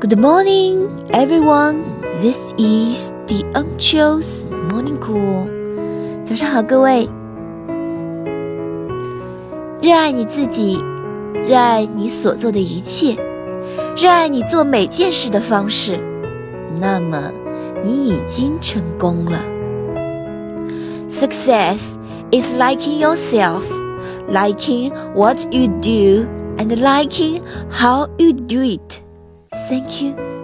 Good morning, everyone. This is the Uncle's Morning Call. 早上好，各位。热爱你自己，热爱你所做的一切，热爱你做每件事的方式，那么你已经成功了。Success is liking yourself, liking what you do, and liking how you do it. Thank you.